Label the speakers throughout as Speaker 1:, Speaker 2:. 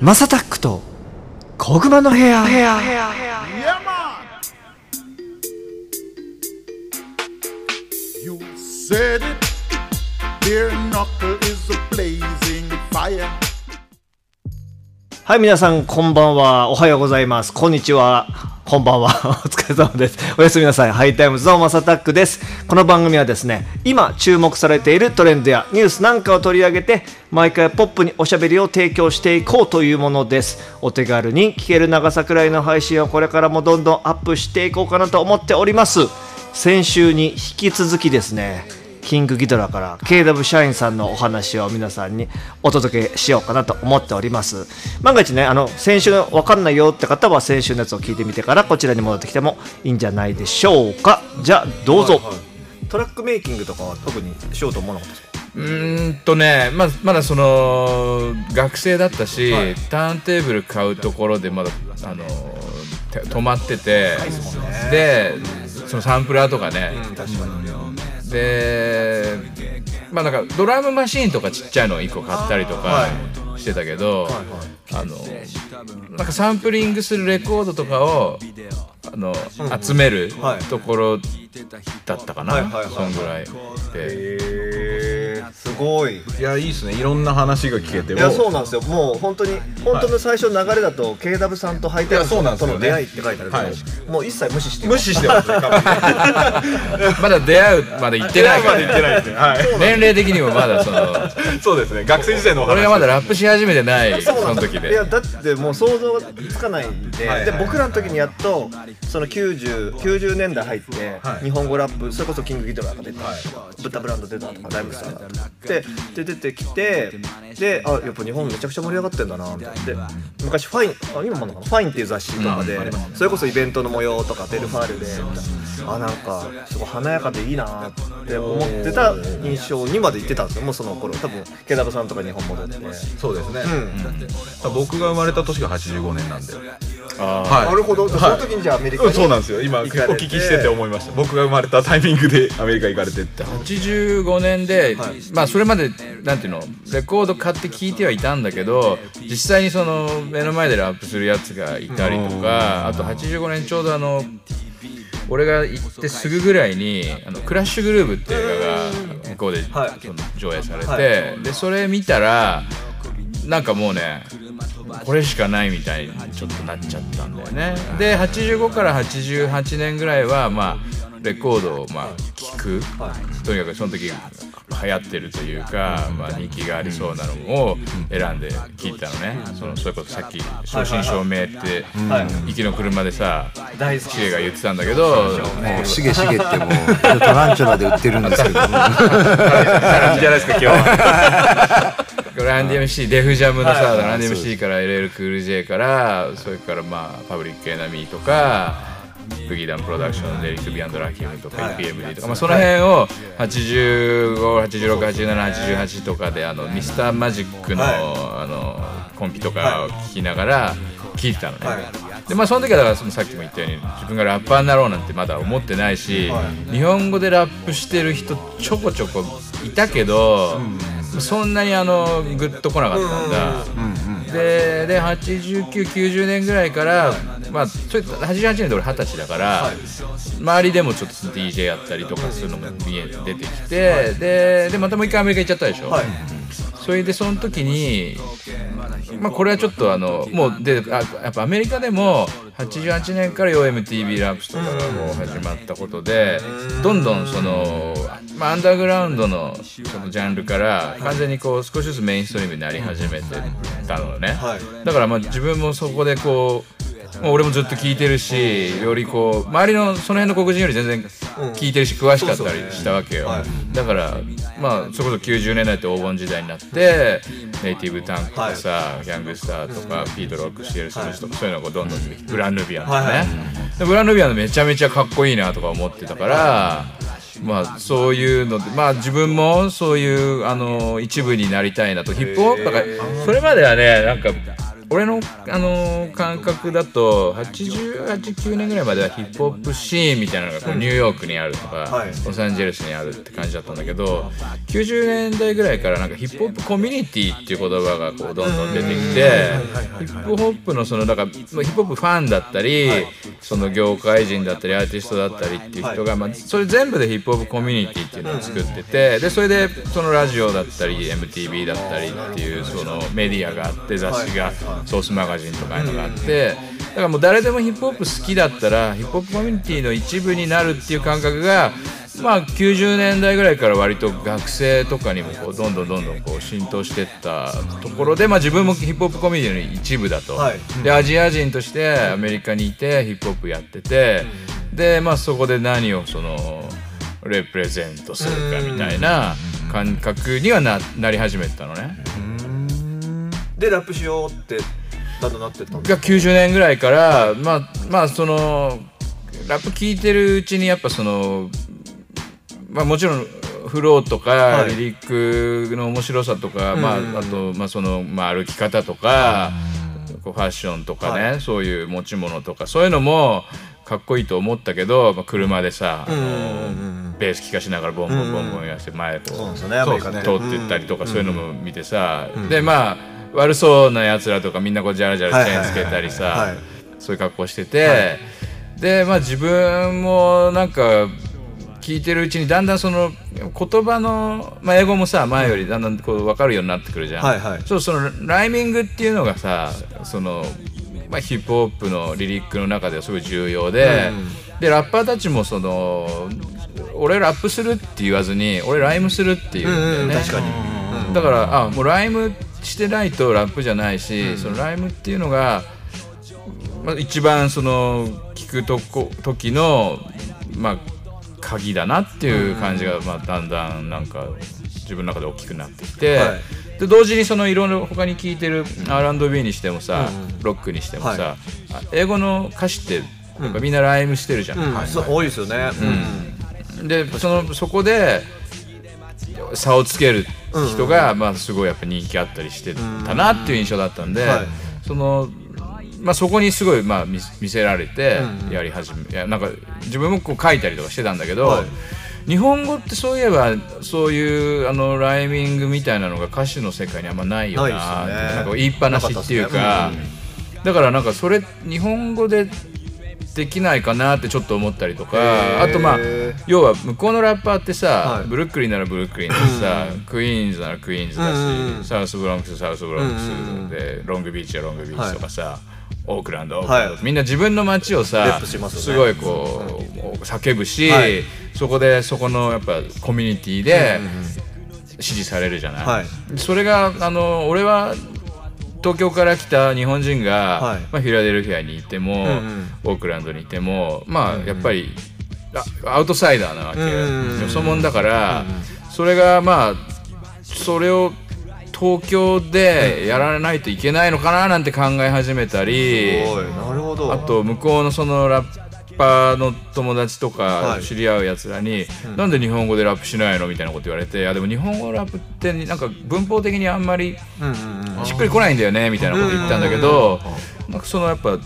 Speaker 1: マサタックとコグマの部屋
Speaker 2: 部屋部屋部屋部屋
Speaker 1: はい皆さんこんばんは。おはようございます。こんにちは。こんばんは。お疲れ様です。おやすみなさい。ハイタイムズのマサタックです。この番組はですね今注目されているトレンドやニュースなんかを取り上げて毎回ポップにおしゃべりを提供していこうというものです。お手軽に聞ける長さくらいの配信をこれからもどんどんアップしていこうかなと思っております。先週に引き続きですねキングギドラから KW 社員さんのお話を皆さんにお届けしようかなと思っております。万が一ねあの先週の分かんないよって方は先週のやつを聞いてみてからこちらに戻ってきてもいいんじゃないでしょうか。じゃあどうぞ、トラックメイキングとかは特にしようと思わなかったですか？
Speaker 3: うーんとねままだその学生だったし、
Speaker 1: はい。
Speaker 3: ターンテーブル買うところでまだあのて止まっててでそのサンプラーとかね、でまあなんかドラムマシーンとかちっちゃいのを1個買ったりとかしてたけど、あのなんかサンプリングするレコードとかをあの、集める
Speaker 1: はい。
Speaker 3: ところだったかな、
Speaker 1: はい
Speaker 3: そんぐらいで。
Speaker 1: すごい。
Speaker 4: いやいいですね。いろんな話が聞けて。
Speaker 1: いやそうなんですよ。もう本当に本当の最初の流れだと KW さんとハイタイム
Speaker 4: いやそうなんですよね。
Speaker 1: との出会いって書いてあるけど、
Speaker 4: はい。
Speaker 1: もう一切無視して
Speaker 4: 無視してますね
Speaker 3: まだ出会うまで行ってないから、
Speaker 4: まで言ってないですねはい。
Speaker 3: 年齢的にもまだその
Speaker 4: そうですね。学生時代のお話
Speaker 3: 俺がまだラップし始めてないその時で。
Speaker 1: いやだってもう想像がつかないんで,、
Speaker 4: はいはい。
Speaker 1: で僕らの時にやっとその 90, 90年代入って、
Speaker 4: はい。
Speaker 1: 日本語ラップそれこそキングギドラが出た、ブッダブランド出たとかダイムスターが出てで出てきてであやっぱ日本めちゃくちゃ盛り上がってんだなみたいな。で昔ファインあ今もあんのかなファインっていう雑誌とかで、それこそイベントの模様とかベルファールでみたいなあなんかすごい華やかでいいなって思ってた印象にまで行ってたんですよ。もうその頃多分ケダブさんとか日本戻って。
Speaker 4: そうですね、
Speaker 1: うん。
Speaker 4: 僕が生まれた年が85年なんで。
Speaker 3: あ
Speaker 4: はい。
Speaker 1: なるほど、その時にじゃあアメリカに、
Speaker 4: うんそうなんですよ。今お聞きして。て思いました僕が生まれたタイミングで アメリカ行かれてって。
Speaker 3: 85年で、まあそれまでなんていうのレコード買って聴いてはいたんだけど実際にその目の前でラップするやつがいたりとかあと85年ちょうどあの俺が行ってすぐぐらいに「あのクラッシュグルーブ」って映画が向こうで、
Speaker 1: はい。
Speaker 3: その上映されて、
Speaker 1: はい。
Speaker 3: でそれ見たらなんかもうねこれしかないみたいにちょっとなっちゃったんだよね。で85から88年ぐらいはまあレコードをまあ聴く、とにかくその時流行ってるというか、まあ、人気がありそうなのを選んで聴いたのね、そのそれこそさっき「正真正銘」って行きの車でさ
Speaker 1: 大好き
Speaker 3: シゲが言ってたんだけど
Speaker 5: もうしげしげってもうトランチュラで売ってるんですけども。
Speaker 3: 感じじゃないですか今日は。ランディ MC デフジャムのさ、ランディ MC から LL クール J からそれからまあパブリックエナミーとかブギーダンプロダクションデリック・ビアンド・ラキムとか EPMD とか、まあ、その辺を85868788とかであのミスターマジックの,、あのコンピとかを聞きながら聞いてたのね、でまあその時はだからそのさっきも言ったように自分がラッパーになろうなんてまだ思ってないし、日本語でラップしてる人ちょこちょこいたけど、そんなにあのグッと来なかったんだ、でで8990年ぐらいからまあそれ88年で俺二十歳だから、周りでもちょっと DJ やったりとかするのも見え出てきて、ででまたもう一回アメリカ行っちゃったでしょ、それでその時にまあこれはちょっとあのもうであやっぱアメリカでも88年からよう MTV ラップスとかがもう始まったことでどんどんその、まあ、アンダーグラウンドのそのジャンルから完全にこう少しずつメインストリームになり始めてたのね、だからまあ自分もそこでこう俺もずっと聞いてるしよりこう周りのその辺の黒人より全然聞いてるし詳しかったりしたわけよ、だからまあそれこそ90年代って黄金時代になってネイティブタンクとかさ、ギャングスターとかピート・ロックシエル・スミスとかそういうのがどんどんブランヌビアンとかね、でブランヌビアンのめちゃめちゃかっこいいなとか思ってたから、まあそういうのでまあ自分もそういうあの一部になりたいなと。ヒップホップだからそれまではねなんか俺の、あのー感覚だと88,9年ぐらいまではヒップホップシーンみたいなのがこうニューヨークにあるとか、
Speaker 1: はい。
Speaker 3: ロサンゼルスにあるって感じだったんだけど90年代ぐらいからなんかヒップホップコミュニティっていう言葉がこうどんどん出てきてヒップホップのそのだかヒップホップファンだったり、その業界人だったりアーティストだったりっていう人が、まあ、それ全部でヒップホップコミュニティっていうのを作っててでそれでそのラジオだったり MTV だったりっていうそのメディアがあって雑誌がソースマガジンとかいうのがあってだからもう誰でもヒップホップ好きだったらヒップホップコミュニティの一部になるっていう感覚がまあ90年代ぐらいから割と学生とかにもこうどんどんどんどんこう浸透してったところで、まあ、自分もヒップホップコミュニティの一部だと、
Speaker 1: はい
Speaker 3: でアジア人としてアメリカにいてヒップホップやってて、でまあそこで何をそのレプレゼントするかみたいな感覚にはななり始めたのね。
Speaker 1: でラップしようってだんだんなってったんで
Speaker 3: が90年ぐらいからまあまあそのラップ聴いてるうちにやっぱそのまあもちろんフローとか、
Speaker 1: はい。
Speaker 3: リリックの面白さとか、まああとまあその、まあ、歩き方とか、こうファッションとかね、
Speaker 1: は
Speaker 3: そういう持ち物とかそういうのもかっこいいと思ったけど、まあ、車でさ、あのベース聴かしながらボンボンボンボンやって前こう通ってったりとかそういうのも見てさ、でまあ悪そうなやつらとかみんなこうジャラジャラチェーンつけたりさ、
Speaker 1: はいはいはいはい。
Speaker 3: そういう格好してて、でまあ自分もなんか聞いてるうちにだんだんその言葉の、まあ、英語もさ前よりだんだんこう分かるようになってくるじゃん。
Speaker 1: はいはい。
Speaker 3: そうそのライミングっていうのがさその、まあ、ヒップホップのリリックの中ではすごい重要で、でラッパーたちもその俺ラップするって言わずに俺ライムするっていうんだよね。
Speaker 1: 確かに。
Speaker 3: だからあもうライムしてないとラップじゃないし、そのライムっていうのが、まあ、一番その聞くとこ時のまあ鍵だなっていう感じが、まあ、だんだんなんか自分の中で大きくなってきて、
Speaker 1: はい。
Speaker 3: で同時にそのいろいろ他に聞いてる R&B にしてもさ、ロックにしてもさ、英語の歌詞ってやっぱみんなライムしてるじゃん。
Speaker 1: うん。そう多いですよね。
Speaker 3: でそのそこで差をつける人が、まあ、すごいやっぱ人気あったりしてたなっていう印象だったんで、
Speaker 1: はい。
Speaker 3: そのまあ、そこにすごい、まあ、見見せられてやり始め、いやなんか自分もこう書いたりとかしてたんだけど、
Speaker 1: はい。
Speaker 3: 日本語ってそういえばそういうあのライミングみたいなのが歌詞の世界にあんまないよな
Speaker 1: な
Speaker 3: なんか言いっぱなしっていうかだからなんかそれ日本語でできないかなってちょっと思ったりとかあとまあ要は向こうのラッパーってさ、
Speaker 1: はい。
Speaker 3: ブルックリンならブルックリンだしさ、クイーンズならクイーンズだし、サウスブロンクスサウスブロンクス
Speaker 1: うん
Speaker 3: で、ロングビーチはロングビーチとかさ、オークランドみんな自分の街を
Speaker 1: レ
Speaker 3: さ
Speaker 1: す
Speaker 3: ごいこう、叫ぶし、
Speaker 1: はい。
Speaker 3: そこでそこのやっぱコミュニティで支持されるじゃない。それがあの俺は東京から来た日本人が、
Speaker 1: はい。
Speaker 3: まあ、フィラデルフィアにいても、
Speaker 1: んうん。
Speaker 3: オークランドにいてもまあやっぱり、あアウトサイダーなわけ、
Speaker 1: うんうんうん
Speaker 3: よそ者だから、それがまあそれを東京でやらないといけないのかななんて考え始めたり、
Speaker 1: おい。なるほど。
Speaker 3: あと向こうのそのラッパーの友達と
Speaker 1: はい。
Speaker 3: か知り合うやつらに、なんで日本語でラップしないの？みたいなこと言われていやでも日本語ラップってなんか文法的にあんまりしっくりこないんだよねみたいなこと言ったんだけどなんかそのやっぱ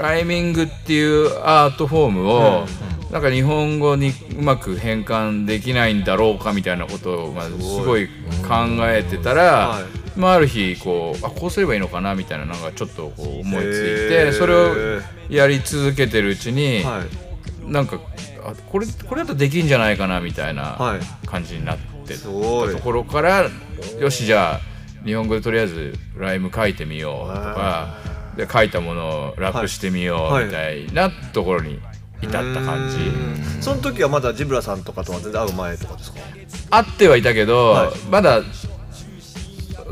Speaker 3: ライミングっていうアートフォームをなんか日本語にうまく変換できないんだろうかみたいなことをまあすごい考えてたら、
Speaker 1: はい。
Speaker 3: まあ、ある日こうあこうすればいいのかなみたいななんかちょっとこう思いついてそれをやり続けてるうちに、
Speaker 1: はい。
Speaker 3: なんかあこれこれだとできんじゃないかなみたいな
Speaker 1: はい。
Speaker 3: 感じになってたところからよしじゃあ日本語でとりあえずライム書いてみようとかで書いたものをラップしてみよ
Speaker 1: はい。
Speaker 3: うみたいなところに至った感じ。
Speaker 1: その時はまだジブラさんとかとは全然会う前とかですか？
Speaker 3: 会ってはいたけど、
Speaker 1: はい。
Speaker 3: まだ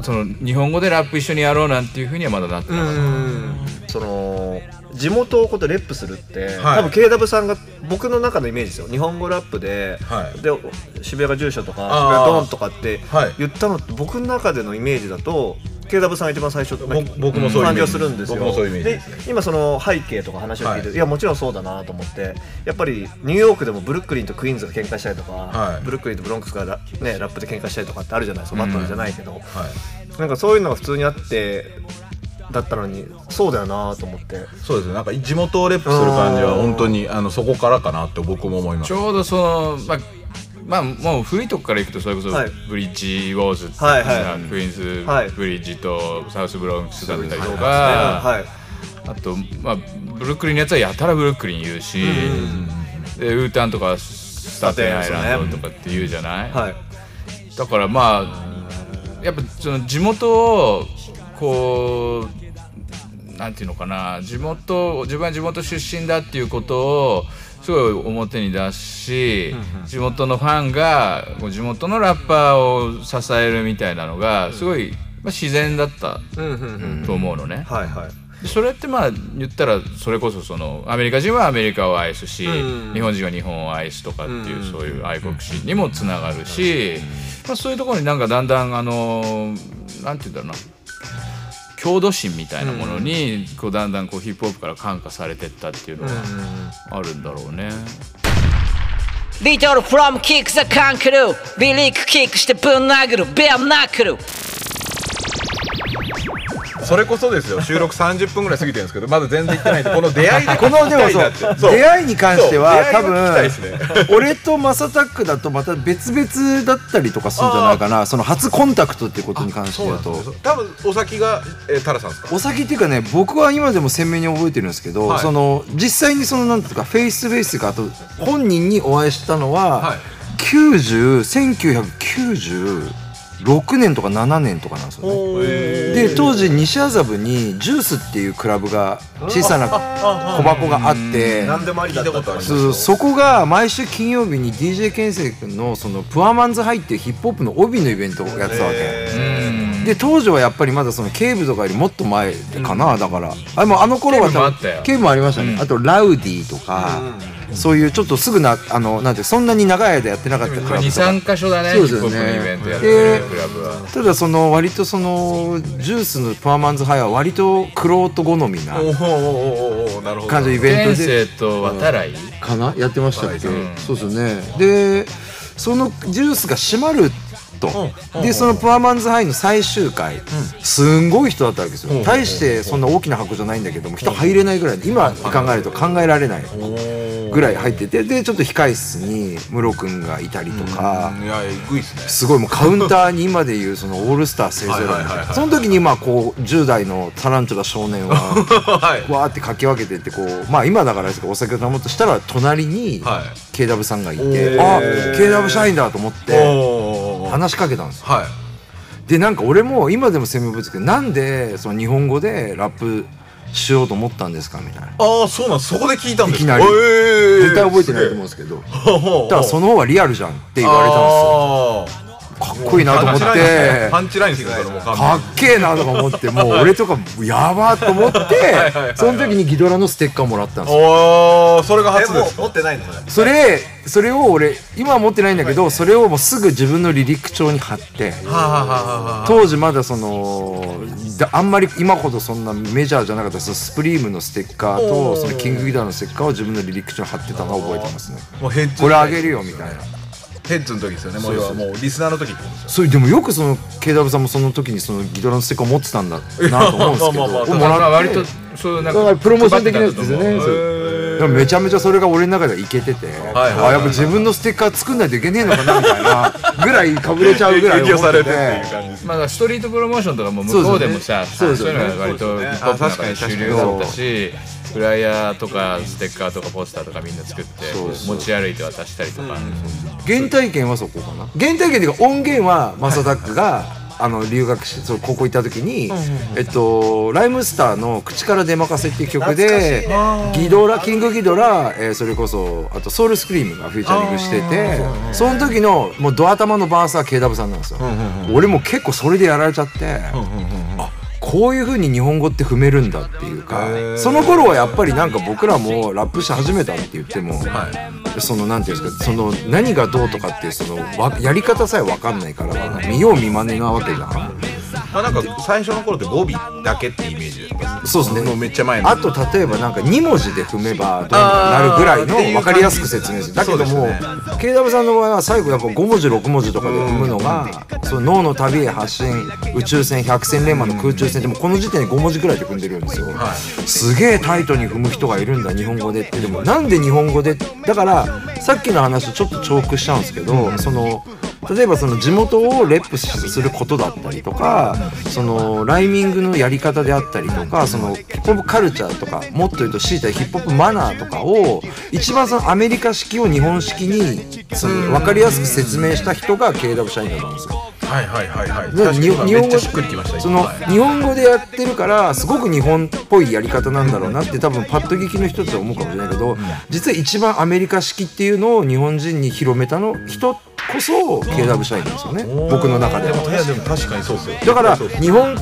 Speaker 3: その日本語でラップ一緒にやろうなんていうふうにはまだなってなかった。
Speaker 1: その地元をこうやってレップするって、
Speaker 4: はい。
Speaker 1: 多分 KW さんが僕の中のイメージですよ。日本語ラップで,、
Speaker 4: はい。
Speaker 1: で渋谷が住所とか渋谷ドンとかって
Speaker 4: はい。
Speaker 1: 言ったのって僕の中でのイメージだと KW さんが一番最初
Speaker 4: ぼ僕もそういう
Speaker 1: 感じがす。るんですよ。で今その背景とか話を聞いて、
Speaker 4: はい。
Speaker 1: い、やもちろんそうだなと思ってやっぱりニューヨークでもブルックリンとクイーンズが喧嘩したりとか、
Speaker 4: はい。
Speaker 1: ブルックリンとブロンクスがラ,、ね、ラップで喧嘩したりとかってあるじゃないですか。バトルじゃないけど、
Speaker 4: はい。
Speaker 1: なんかそういうのが普通にあってだったのにそうだよなと思って。
Speaker 4: そうですねなんか地元をレップする感じは本当にあのそこからかなって僕も思います。
Speaker 3: ちょうどそのまあまあもう古いとこから行くとそれこそ
Speaker 1: はい。
Speaker 3: ブリッジウォーズってさ、
Speaker 1: はいはい。
Speaker 3: クイーンズ
Speaker 1: はい。
Speaker 3: ブリッジとサウスブロンクスだったりとか、
Speaker 1: はい
Speaker 3: あと、まあ、ブルックリンのやつはやたらブルックリン言うし、でウータンとかスタテンアイランドとかって言うじゃない、
Speaker 1: はい。
Speaker 3: だからまあやっぱその地元をこうなんていうのかな地元自分は地元出身だっていうことをすごい表に出し地元のファンが地元のラッパーを支えるみたいなのがすごい、まあ、自然だったと思うのね。
Speaker 1: はいはい。
Speaker 3: でそれってまあ言ったらそれこそそのアメリカ人はアメリカを愛すし、
Speaker 1: うん
Speaker 3: 日本人は日本を愛すとかっていう、
Speaker 1: うん
Speaker 3: そういう愛国心にもつながるし、まあ、そういうところになんかだんだんあのなんて言うんだろうな郷土心みたいなものにこうだんだんこうヒップホップから感化されてったっていうのはあるんだろうね。
Speaker 6: リトルフロムキックザカンクルービリックキックしてぶん殴る。ベアナックル
Speaker 4: それこそですよ収録30分ぐらい過ぎてるんですけどまだ全然行ってないんでこの出会いで
Speaker 5: このでもそう出会いに関しては多
Speaker 4: そう出会いが聞きたいですね。
Speaker 5: 分俺とマサタックだとまた別々だったりとかするんじゃないかなその初コンタクトっていうことに関して言うと
Speaker 4: 多分お先が、えー、タラさんですか？
Speaker 5: お先っていうかね僕は今でも鮮明に覚えてるんですけど、
Speaker 4: はい。
Speaker 5: その実際にそのなんていうかフェイスフェイスがあと本人にお会いしたのは、
Speaker 4: はい。
Speaker 5: 90 1996年とか7年とかなんですよね。で当時西麻布にジュースっていうクラブが小さな小箱があって
Speaker 1: 何でもありだったこと
Speaker 5: そうそこが毎週金曜日に DJ 健生君のその Poor Man's High っていうヒップホップの帯のイベントをやってたわけ。で当時はやっぱりまだそのケーブとかよりもっと前かな、だから。あもうあの頃は
Speaker 3: ケーブもあったよ。
Speaker 5: ケーブもありましたね、あとラウディとか、そういうちょっとすぐなあのなんてそんなに長い間やってなかったクラブとか。
Speaker 3: 23箇所だね
Speaker 5: そうです
Speaker 3: って。
Speaker 5: ただその割とそのジュースのパーマンズハイは割とクロート好みな感じのイベント
Speaker 3: 先
Speaker 5: で
Speaker 3: 生と渡来、
Speaker 5: かな？やってましたっけ、
Speaker 3: うん。
Speaker 5: そうですよね。でそのジュースが閉まると、でそのプアマンズハイの最終回、すんごい人だったわけですよ、大してそんな大きな箱じゃないんだけども人入れないぐらい今考えると考えられないぐらい入っててでちょっと控室にムロ君がいたりとか、
Speaker 4: いやえぐいっすね。
Speaker 5: すごいもうカウンターに今でいうそのオールスター勢ぞろいその時にまあこう10代のタランチュラ少年は
Speaker 4: はい。
Speaker 5: わーってかき分けてってこうまあ今だからですけどお酒を飲もうとしたら隣に
Speaker 4: はい。
Speaker 5: KW さんがいて、
Speaker 4: ー。
Speaker 5: あ KW 社員だと思って話しかけたんですよ。
Speaker 4: はい。
Speaker 5: でなんか俺も今でも鮮明覚えてるけどなんでその日本語でラップしようと思ったんですか？みたいな。
Speaker 4: ああそうなんそこで聞いたんですか？
Speaker 5: いきなり。
Speaker 4: えー
Speaker 5: 絶対覚えてないと思うんですけど。だからその方がリアルじゃんって言われたんですよかっこいいなと思って。
Speaker 4: パンチラインです
Speaker 5: かっけえなとか思ってもう俺とかやばーと思ってその時にギドラのステッカーもらったんですよ。
Speaker 4: おーそれが初です
Speaker 1: 持ってないのそれ。
Speaker 5: それそれを俺今は持ってないんだけどそれをもうすぐ自分の離陸帳に貼って当時まだそのだあんまり今ほどそんなメジャーじゃなかったそのスプリームのステッカーとそのキングギターのステッカーを自分の離陸帳に貼ってたのを覚えてますね。これあげるよみたいな
Speaker 4: ヘッズの時ですよね。もう要はもうリスナーの時ってことですよ。
Speaker 5: それでもよくその KW さんもその時にそのギドラのステッカーを持ってたんだな と思うんですけど。
Speaker 4: まあまあまあ
Speaker 5: もらって
Speaker 3: 割とそうなん
Speaker 5: だからプロモーション的なやつですよね。めちゃめちゃそれが俺の中ではいけてて、
Speaker 4: はいはい
Speaker 5: あやっぱ自分のステッカー作んないといけねえのかなみたいなぐらいかぶれちゃうぐらい思って
Speaker 3: まあ、ストリートプロモーションとかも向こうでもさ
Speaker 5: そうですよね
Speaker 3: いうのが割とヒップホップの中で主流だったしフライヤーとかステッカーとかポスターとかみんな作って持ち歩いて渡したりとか、
Speaker 5: 原体験はそこかな。原体験っていうか音源はマサダックがあの留学してそう高校行った時に、えっと、ライムスターの「口から出まかせ」っていう曲でギドラキングギドラ、えーそれこそあとソウルスクリームがフューチャリングしててその時のもうドア玉のバースは KW さんなんですよ、俺も結構それでやられちゃって、あこういう風に日本語って踏めるんだっていうかその頃はやっぱりなんか僕らもラップし始めたって言っても、そのなんていうんですかその何がどうとかっていうそのわやり方さえ分かんないから見よう見まねなわけじゃん。
Speaker 4: まあなんか最初の頃って語尾だけってイメージです
Speaker 5: そうですね。
Speaker 4: もうめっちゃ前の。
Speaker 5: あと例えばなんか2文字で踏めばどうなるぐらいの分かりやすく説明する。だけども
Speaker 4: そうです
Speaker 5: KW さんの場合は最後やっぱ5文字6文字とかで踏むのがその脳の旅へ発信宇宙船百戦錬磨の空中戦でもこの時点で5文字ぐらいで踏んでるんですよ、すげえタイトに踏む人がいるんだ日本語でって。でもなんで日本語で？だからさっきの話とちょっと重複しちゃうんですけど、その例えばその地元をレップすることだったりとかそのライミングのやり方であったりとかそのヒップホップカルチャーとかもっと言うと強いてはヒップホップマナーとかを一番そのアメリカ式を日本式にその分かりやすく説明した人が KW 社員だと思うんですよ。
Speaker 4: はいはいはいはい。
Speaker 5: 日本語その
Speaker 4: はい
Speaker 5: 日本語でやってるからすごく日本っぽいやり方なんだろうなって多分パッと聞きの人って思うかもしれないけど実は一番アメリカ式っていうのを日本人に広めたの人こそ KW 社員なんですよね。僕の中では。
Speaker 4: でも確かにそうっすよ。
Speaker 5: だから日本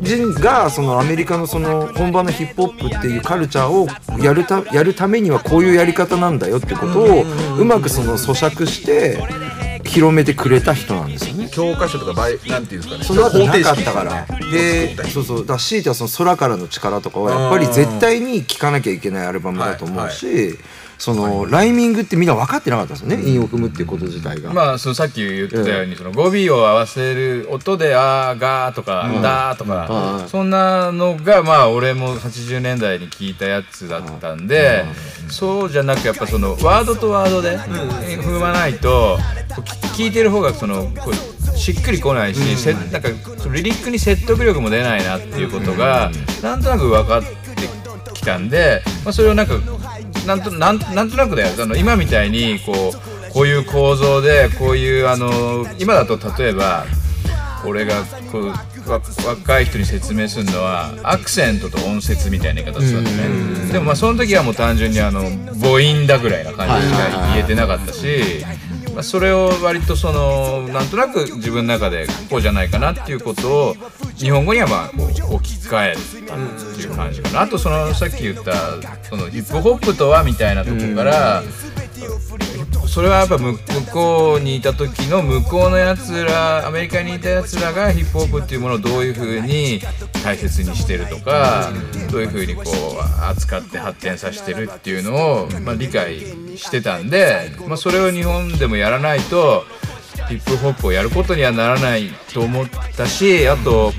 Speaker 5: 人がそのアメリカのその本場のヒップホップっていうカルチャーをやるたやるためにはこういうやり方なんだよってことをうまくその咀嚼して広めてくれた人なんですよね。
Speaker 4: 教科書とかバイなんていうんですかね。
Speaker 5: その後な。かったか
Speaker 4: 方
Speaker 5: ら。でそうそう。だから強いてはその空からの力とかはやっぱり絶対に聴かなきゃいけないアルバムだと思うし、そのライミングってみんな分かってなかったんですよね韻を踏むっていうこと自体が。
Speaker 3: まあそのさっき言ってたように、その語尾を合わせる音で「あーがー」とか「だー」とか、そんなのがまあ俺も80年代に聞いたやつだったんで、そうじゃなくやっぱそのワードとワードで踏まないと聞聞いてる方がそのこうしっくりこないし、せなんかそのリリックに説得力も出ないなっていうことが、なんとなく分かってきたんで、まあ、それをなんかなんとなんなんとなくだよ。あの今みたいにこうこういう構造でこういうあの今だと例えば俺がこうわ若い人に説明するのはアクセントと音節みたいな言い方するんだね。でもまあその時はもう単純にあの母音だぐらいな感じしか言えてなかったし、まあ、それを割とそのなんとなく自分の中でこうじゃないかなっていうことを日本語にはまあこう置き換えたっていう感じかな。あとそのさっき言ったそのヒップホップとはみたいなとこから、それはやっぱ向向こうにいた時の向こうのやつらアメリカにいたやつらがヒップホップっていうものをどういうふうに大切にしてるとかどういうふうにこう扱って発展させてるっていうのを、まあ、理解してたんで、まあ、それを日本でもやらないとヒップホップをやることにはならないと思ったしあと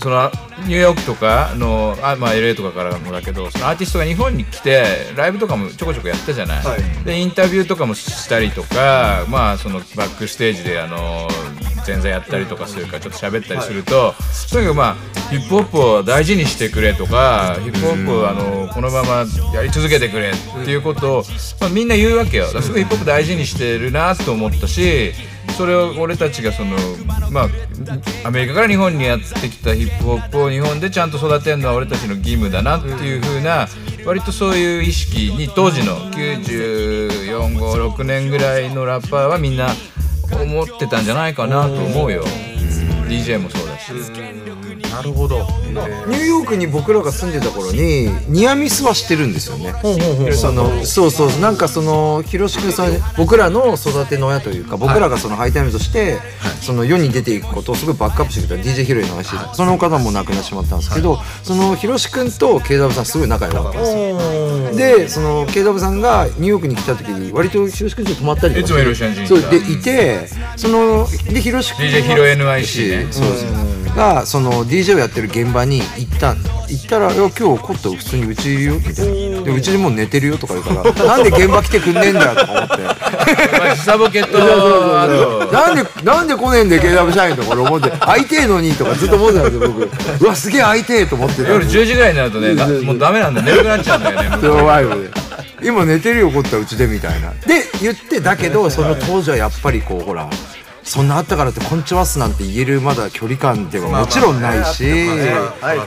Speaker 3: そのニューヨークとかのあ、まあ、LA とかからもだけどそのアーティストが日本に来てライブとかもちょこちょこやったじゃない、でインタビューとかもしたりとか、まあ、そのバックステージであの前座やったりとかするからちょっと喋ったりすると、とにかくまあヒップホップを大事にしてくれとかヒップホップをあのこのままやり続けてくれっていうことを、まあ、みんな言うわけよ。だからすごいヒップホップ大事にしてるなと思ったしそれを俺たちがそのまあアメリカから日本にやってきたヒップホップを日本でちゃんと育てるのは俺たちの義務だなっていう風な割とそういう意識に当時の9456年ぐらいのラッパーはみんな思ってたんじゃないかなと思うよ。DJ もそうだし
Speaker 4: なるほど。
Speaker 5: ニューヨークに僕らが住んでた頃にニアミスはしてるんですよね。そのそうそうなんかそのひろし君さん僕らの育ての親というか僕らがそのハイタイムとしてその世に出ていくことをすごいバックアップしてくれた DJ ヒロイの話。その方も亡くなってしまったんですけどそのひろし君と KW さんすごい仲良かったんですよ。でその KW さんがニューヨークに来た時に割とひろし君と泊まったりとか
Speaker 3: いつもひろし
Speaker 5: そう。でいてそのでひろし君
Speaker 3: DJ ヒロ NYC ね。
Speaker 5: そうですがその DJ をやってる現場に行った行ったら「いや今日コット普通にうちいるよ」みたいな。でうちにもう寝てるよとか言うから「なんで現場来てくんねえんだよ」とか思って。
Speaker 3: まあ時差ボケと
Speaker 5: なんでなんで来ねえんだよ KW 社員とか俺思って。会いてえのにとかずっと思ってたんですよ僕。うわすげえ会いてえと思ってた
Speaker 3: 夜10時ぐらいになるとねだもうダメなんだ寝なくなっちゃうんだよね。
Speaker 5: そのワイブで今寝てるよこったうちでみたいな。で言ってだけどその当時はやっぱりこうほらそんなあったからって「こんちはっす」なんて言えるまだ距離感ではもちろんないし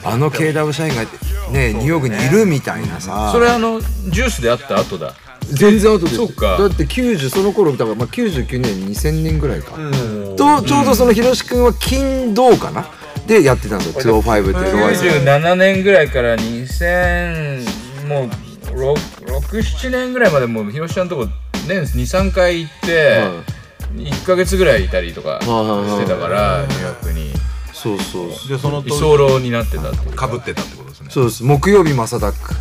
Speaker 5: あの KW 社員がねニューヨークにいるみたいなさ。
Speaker 3: それあのジュースであった後だ。
Speaker 5: 全然後です
Speaker 3: そっか。
Speaker 5: だって90その頃だからまあ99年2000年ぐらいか。とちょうどそのひろし君は金銅かな？でやってたんですよ205ってロワイス
Speaker 3: 97年ぐらいから2000もう67年ぐらいまでもう広島のとこ年23回行って1か月ぐらいいたりとかしてたからニューヨークに。
Speaker 5: そうそう
Speaker 4: じゃあその
Speaker 3: 居候になってたって
Speaker 4: か。ぶってたってことですね。
Speaker 5: そうです。木曜日マサダック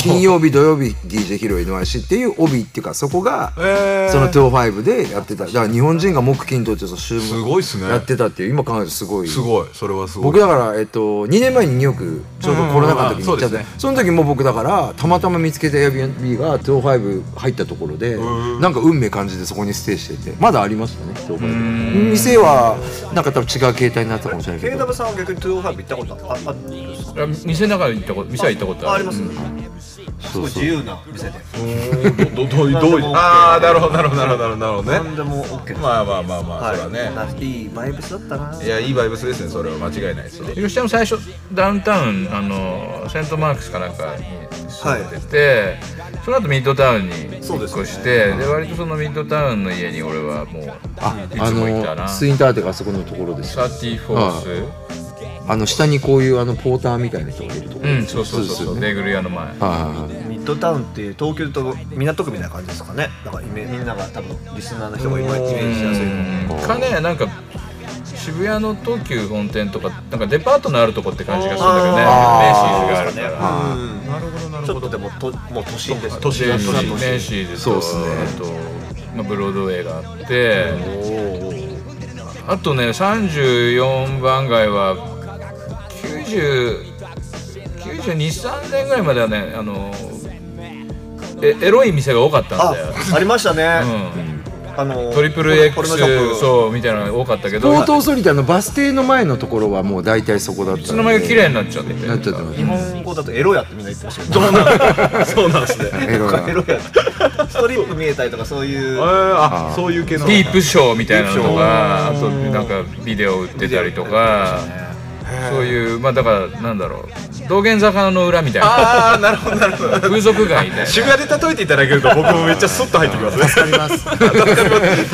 Speaker 5: 金曜日土曜日 DJ ヒロ NYC っていう帯っていうかそこが
Speaker 4: えー。
Speaker 5: その205でやってた。だから日本人が木金土ってそう週
Speaker 4: すごいっすね。
Speaker 5: やってたっていう今考えるとすごい。
Speaker 4: すごいそれはすごい。
Speaker 5: 僕だから、えっと、2年前にニューヨークちょうどコロナ禍の時に行っちゃって、
Speaker 4: そうですね。
Speaker 5: その時も僕だからたまたま見つけた Airbnb が205入ったところでなんか運命感じでそこにステイしててまだありましたね205店はなんか多分違う形態になったかもしれないけど
Speaker 1: KW さんは逆に205行ったことああるんですか？
Speaker 3: あ店の中に行ったこと店は行ったことある。
Speaker 1: ああります、すごい自由な店で。
Speaker 4: どどどういうどういうああなるほどなるほどなるほどなるほどね。
Speaker 1: 何でも OK です
Speaker 4: まあまあまあまあ、
Speaker 1: はい
Speaker 4: それはね。
Speaker 1: い。いバイブスだったな。い
Speaker 4: やいいバイブスですねそれは間違いないですね
Speaker 3: 吉田も最初ダウンタウンあのセントマークスかなんかに住んでて、その後ミッドタウンに引っ越してで,、割とそのミッドタウンの家に俺はもうい
Speaker 5: あ
Speaker 3: つもいたな。
Speaker 5: のスインターってかあそこのところですよ。
Speaker 3: サーティフォース
Speaker 5: あの下にこういうあのポーターみたいな人がいるところ、
Speaker 3: うんそうそうそうそう。
Speaker 5: ですよね。
Speaker 3: ベーグル屋の前。
Speaker 5: はい
Speaker 1: ミッドタウンっていう東京と港区みたいな感じですかね。だからみんなが多分リスナーの人が今イメージしやすいの。
Speaker 3: かねなんか渋谷の東急本店とかなんかデパートのあるとこって感じがするんだけどね。メーシーズがあるから。
Speaker 1: うんなるほどなるほどちょっとでもともう都心です
Speaker 4: 都心
Speaker 3: メーシ
Speaker 4: 都心。
Speaker 3: ーメーシーズと
Speaker 5: そうっすね。
Speaker 3: あと、まあ、ブロードウェイがあって。あとね34番街は923年ぐらいまではねあのえエロい店が多かったん
Speaker 1: あ
Speaker 3: だよ、
Speaker 1: ありましたね、
Speaker 3: うん、
Speaker 1: あの
Speaker 3: トリプル X そうみたいなのが多かったけど。
Speaker 5: ポートオーソリティのバス停の前のところはもう大体そこだった
Speaker 3: いつの間にか綺麗になっちゃって。て
Speaker 5: なっちゃってます
Speaker 1: 日本語だとエロやってみんな言ってましたよ
Speaker 4: そうなんですね。
Speaker 5: エロ
Speaker 1: エロやストリップ見えたりとかそういう。
Speaker 4: えー、あそういう系の。
Speaker 3: ピープショーみたいなのとかあとなんかビデオ売ってたりとかそういうまあだからなんだろう。道玄坂の裏みたいな。
Speaker 4: ああなるほどなるほど。
Speaker 3: 風俗街みたいな
Speaker 4: 渋谷で例えていただけると僕もめっちゃスッと入ってきますね。助かります。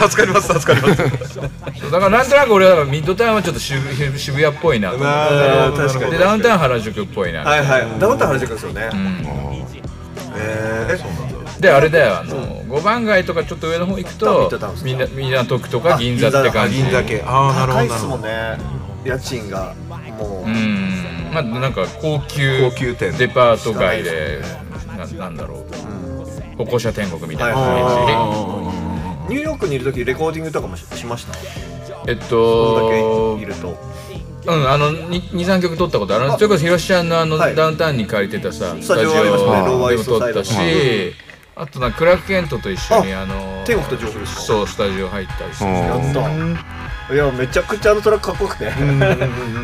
Speaker 4: 助かります。助かります
Speaker 3: だからなんとなく俺はミッドタウンはちょっと渋渋谷っぽいなと思って。
Speaker 4: なるほど
Speaker 1: 確かに。
Speaker 3: でダウンタウン原宿っぽいな、
Speaker 1: はいはい。ダウンタウン原宿ですよね、
Speaker 3: うん。
Speaker 1: え
Speaker 3: であれだよあの五番街とかちょっと上の方行くとみんな港区とか銀座って感じ
Speaker 4: 銀座系。ああなるほ
Speaker 1: 高いっ
Speaker 4: どなるほど。
Speaker 1: すもんね。家賃が
Speaker 3: まあなんか高級
Speaker 4: 高級店。
Speaker 3: デパート街でななんだろう。歩行者天国みたいな感じ、
Speaker 1: ニューヨークにいる時レコーディングとかもししました？
Speaker 3: えっと
Speaker 1: けいると。
Speaker 3: うんあの23曲撮ったことあるそれこそひろしちゃんのあの、
Speaker 1: はい。
Speaker 3: ダウンタウンに借りてたさ
Speaker 1: スタジオ
Speaker 3: で
Speaker 1: ス
Speaker 3: も撮ったし、あとなんかクラーク・ケントと一緒にあの
Speaker 1: 天国と地獄ですか？
Speaker 3: そうスタジオ入ったりして。
Speaker 1: やったいやめちゃくちゃあのトラックかっこよくて。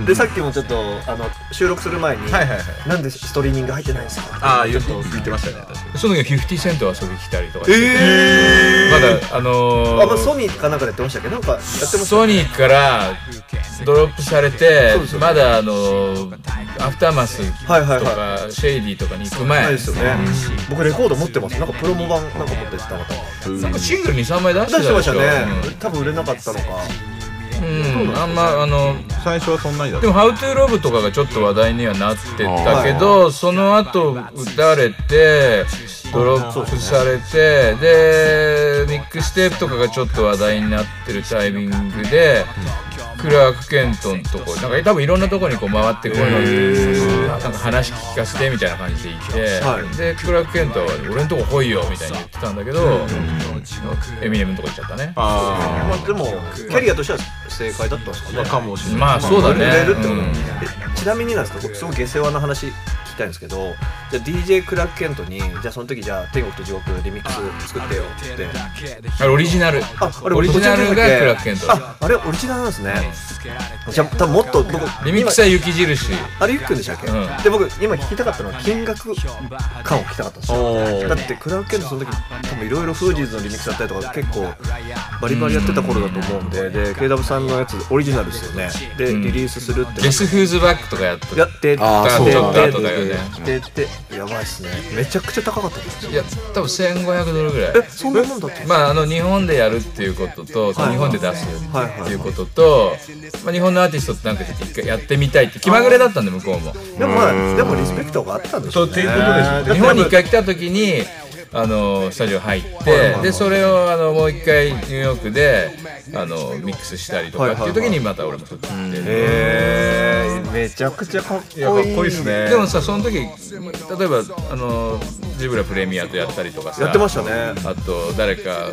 Speaker 1: でさっきもちょっとあの収録する前に、
Speaker 4: はいはいはい。
Speaker 1: なんでストリーミング入ってないんですか？
Speaker 4: ああ言って言ってましたね
Speaker 3: その時は50セント遊び来たりとかして。て、まだあのー
Speaker 1: あ、まあ、ソニーかなんかでやってましたっけ？どなんかやってました
Speaker 3: ソニーからドロップされて
Speaker 1: ね
Speaker 3: まだあのーアフターマスとか、
Speaker 1: はいはいは
Speaker 3: シェイディとかに行く前。
Speaker 1: ないですよね、僕レコード持ってます。なんかプロモ版なんか持っててたまたま
Speaker 3: なんかシングル23枚出してたでしょ。
Speaker 1: 出してましたね、多分売れなかったのか
Speaker 3: うん、うんあんまあの
Speaker 4: 最初はそんなにだ
Speaker 3: でも「How to Love」とかがちょっと話題にはなってたけどその後打たれてドロップされてでミックステープとかがちょっと話題になってるタイミングでクラーク・ケントンとこなんか多分いろんなとこにこう回ってこうなんか話聞かせてみたいな感じでいて、
Speaker 1: はい。
Speaker 3: でクラーク・ケントンは「俺んとこ来いよ」みたいに言ってたんだけど、エミネムのとこ行っちゃったね。
Speaker 4: あ
Speaker 1: まあでもキャリアとしては正解だったんですかね。
Speaker 4: あかもしれない
Speaker 3: まあそうだね。
Speaker 1: 売れるってこと、
Speaker 3: うん。
Speaker 1: えちなみになんですか僕すごい下世話な話。聞きたいんですけどじゃあ DJ クラーク・ケントにじゃあその時じゃあ天国と地獄リミックス作ってよって言って。
Speaker 3: あれオリジナル。
Speaker 1: ああれ
Speaker 3: オリジナルがクラーク・ケント。ン
Speaker 1: ああれオリジナルなんですね、じゃあ多分もっと僕
Speaker 3: リミックスは雪印。
Speaker 1: あれゆっくんでしたっけ、
Speaker 3: うん。
Speaker 1: で僕今聞きたかったのは金額感を聞きたかったんですよ。
Speaker 4: お
Speaker 1: だってクラーク・ケントその時多分いろいろフージーズのリミックスだったりとか結構バリバリやってた頃だと思うんでで KW さんのやつオリジナルですよね。でリリースするって。
Speaker 3: ゲス・フーズ・バックとかやっと
Speaker 1: やって
Speaker 5: あーそう
Speaker 3: ちょっと
Speaker 1: で
Speaker 3: 後だよね
Speaker 1: ででやばいっすね。めちゃくちゃ高かったですよ。
Speaker 3: いや多分1500ドルぐらい。
Speaker 1: えそんなもんだった
Speaker 3: まああの日本でやるっていうことと、
Speaker 1: はい。
Speaker 3: 日本で出すっていうことと、まあ、日本のアーティストってなんか一回やってみたいって気まぐれだったんで向こうも。
Speaker 1: でもまあでもリスペクトがあったんでしょうね。
Speaker 4: そうっていうことです
Speaker 3: 日本に一回来た時にあのスタジオ入ってでそれをあのもう一回ニューヨークであのミックスしたりとかっていう時にまた俺もそって。
Speaker 1: めちゃくちゃかっこいい。
Speaker 4: いやかっこいいですね。
Speaker 3: でもさその時例えばあのジブラプレミアとやったりとかさ。
Speaker 1: やってましたね。
Speaker 3: あと誰か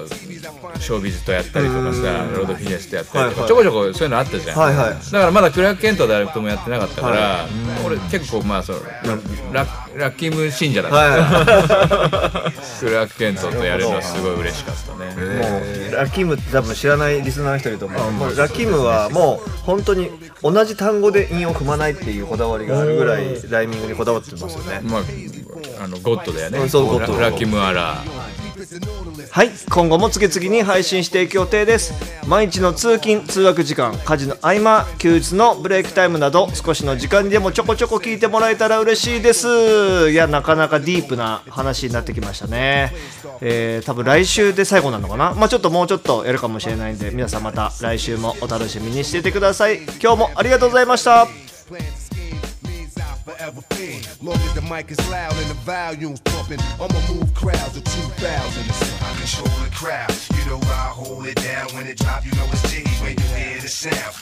Speaker 3: ショービズとやったりとかさロードフィネスとやったりとか、
Speaker 1: はいはい。
Speaker 3: ちょこちょこそういうのあったじゃん、
Speaker 1: はいはい。
Speaker 3: だからまだクラーク・ケントは誰ともやってなかったから、俺結構まあそのラッラッキーム信者だった、
Speaker 1: は
Speaker 3: クラーク・ケントとやるのはすごい嬉しかったね、
Speaker 1: いもうラッキームって多分知らないリスナーの人いると思う。もうラッキームはもう本当に同じ単語で韻を踏まないっていうこだわりがあるぐらいライミングにこだわってますよね
Speaker 3: まああのゴッドだよね、
Speaker 1: うんそうゴッド。
Speaker 3: ラキーム・アラ。
Speaker 1: はい今後も次々に配信していく予定です。毎日の通勤通学時間家事の合間休日のブレイクタイムなど少しの時間にでもちょこちょこ聞いてもらえたら嬉しいです。いやなかなかディープな話になってきましたね。えー、多分来週で最後なのかな？まあちょっともうちょっとやるかもしれないんで皆さんまた来週もお楽しみにしていてください。今日もありがとうございました
Speaker 7: forever fear. Long as the mic is loud and the volume's pumping, I'ma move crowds of 2,000.
Speaker 8: I control the crowd. You know I hold it down when it drop. You know it's jiggy when you hear the sound.